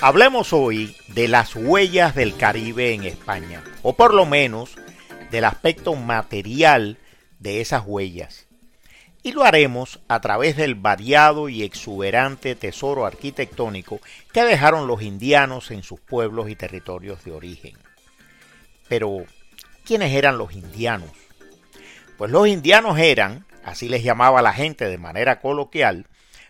Hablemos hoy de las huellas del Caribe en España, o por lo menos del aspecto material de esas huellas. Y lo haremos a través del variado y exuberante tesoro arquitectónico que dejaron los indianos en sus pueblos y territorios de origen. Pero, ¿quiénes eran los indianos? Pues los indianos eran, así les llamaba la gente de manera coloquial,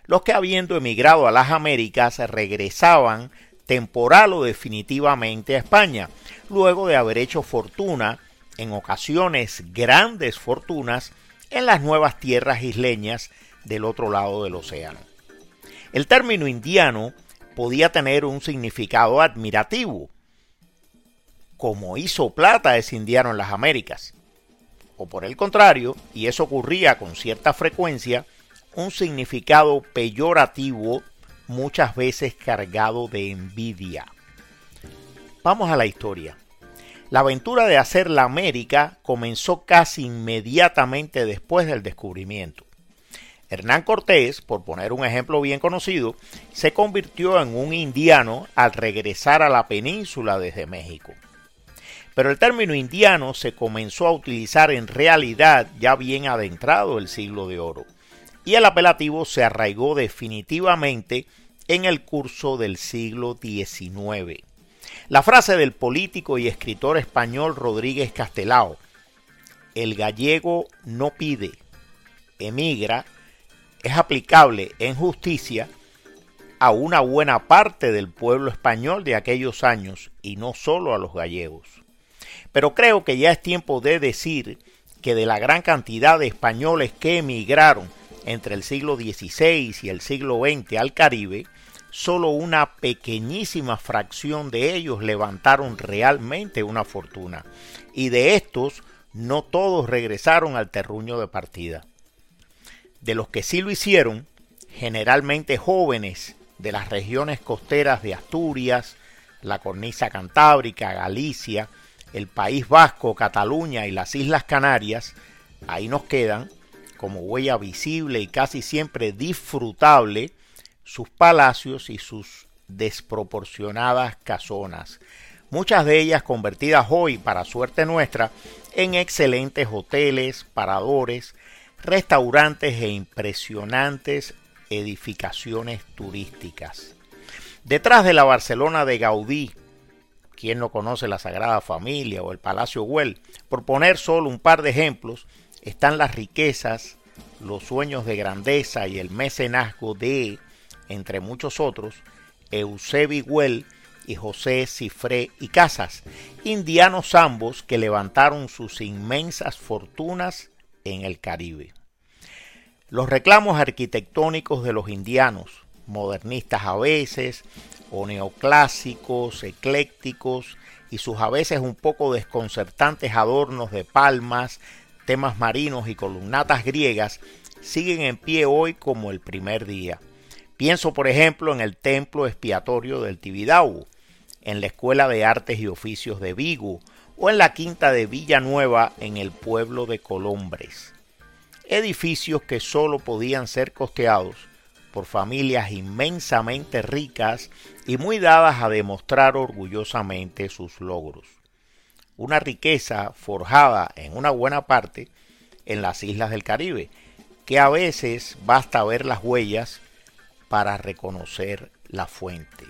los que habiendo emigrado a las Américas regresaban temporal o definitivamente a España, luego de haber hecho fortuna, en ocasiones grandes fortunas, en las nuevas tierras isleñas del otro lado del océano. El término indiano podía tener un significado admirativo, como hizo plata ese indiano en las Américas, o por el contrario, y eso ocurría con cierta frecuencia, un significado peyorativo muchas veces cargado de envidia. Vamos a la historia. La aventura de hacer la América comenzó casi inmediatamente después del descubrimiento. Hernán Cortés, por poner un ejemplo bien conocido, se convirtió en un indiano al regresar a la península desde México. Pero el término indiano se comenzó a utilizar en realidad ya bien adentrado el siglo de oro y el apelativo se arraigó definitivamente en el curso del siglo XIX. La frase del político y escritor español Rodríguez Castelao, el gallego no pide, emigra, es aplicable en justicia a una buena parte del pueblo español de aquellos años y no solo a los gallegos. Pero creo que ya es tiempo de decir que de la gran cantidad de españoles que emigraron entre el siglo XVI y el siglo XX al Caribe, solo una pequeñísima fracción de ellos levantaron realmente una fortuna, y de estos no todos regresaron al terruño de partida. De los que sí lo hicieron, generalmente jóvenes de las regiones costeras de Asturias, la cornisa cantábrica, Galicia, el País Vasco, Cataluña y las Islas Canarias, ahí nos quedan como huella visible y casi siempre disfrutable sus palacios y sus desproporcionadas casonas, muchas de ellas convertidas hoy, para suerte nuestra, en excelentes hoteles, paradores, restaurantes e impresionantes edificaciones turísticas. Detrás de la Barcelona de Gaudí, quien no conoce la Sagrada Familia o el Palacio Güell, por poner solo un par de ejemplos, están las riquezas, los sueños de grandeza y el mecenazgo de, entre muchos otros, Eusebio Güell y José Cifré y Casas, indianos ambos que levantaron sus inmensas fortunas en el Caribe. Los reclamos arquitectónicos de los indianos, modernistas a veces, o neoclásicos, eclécticos, y sus a veces un poco desconcertantes adornos de palmas, temas marinos y columnatas griegas siguen en pie hoy como el primer día. Pienso, por ejemplo, en el templo expiatorio del Tibidabo, en la Escuela de Artes y Oficios de Vigo o en la Quinta de Villanueva en el pueblo de Colombres. Edificios que sólo podían ser costeados por familias inmensamente ricas y muy dadas a demostrar orgullosamente sus logros una riqueza forjada en una buena parte en las islas del Caribe, que a veces basta ver las huellas para reconocer la fuente.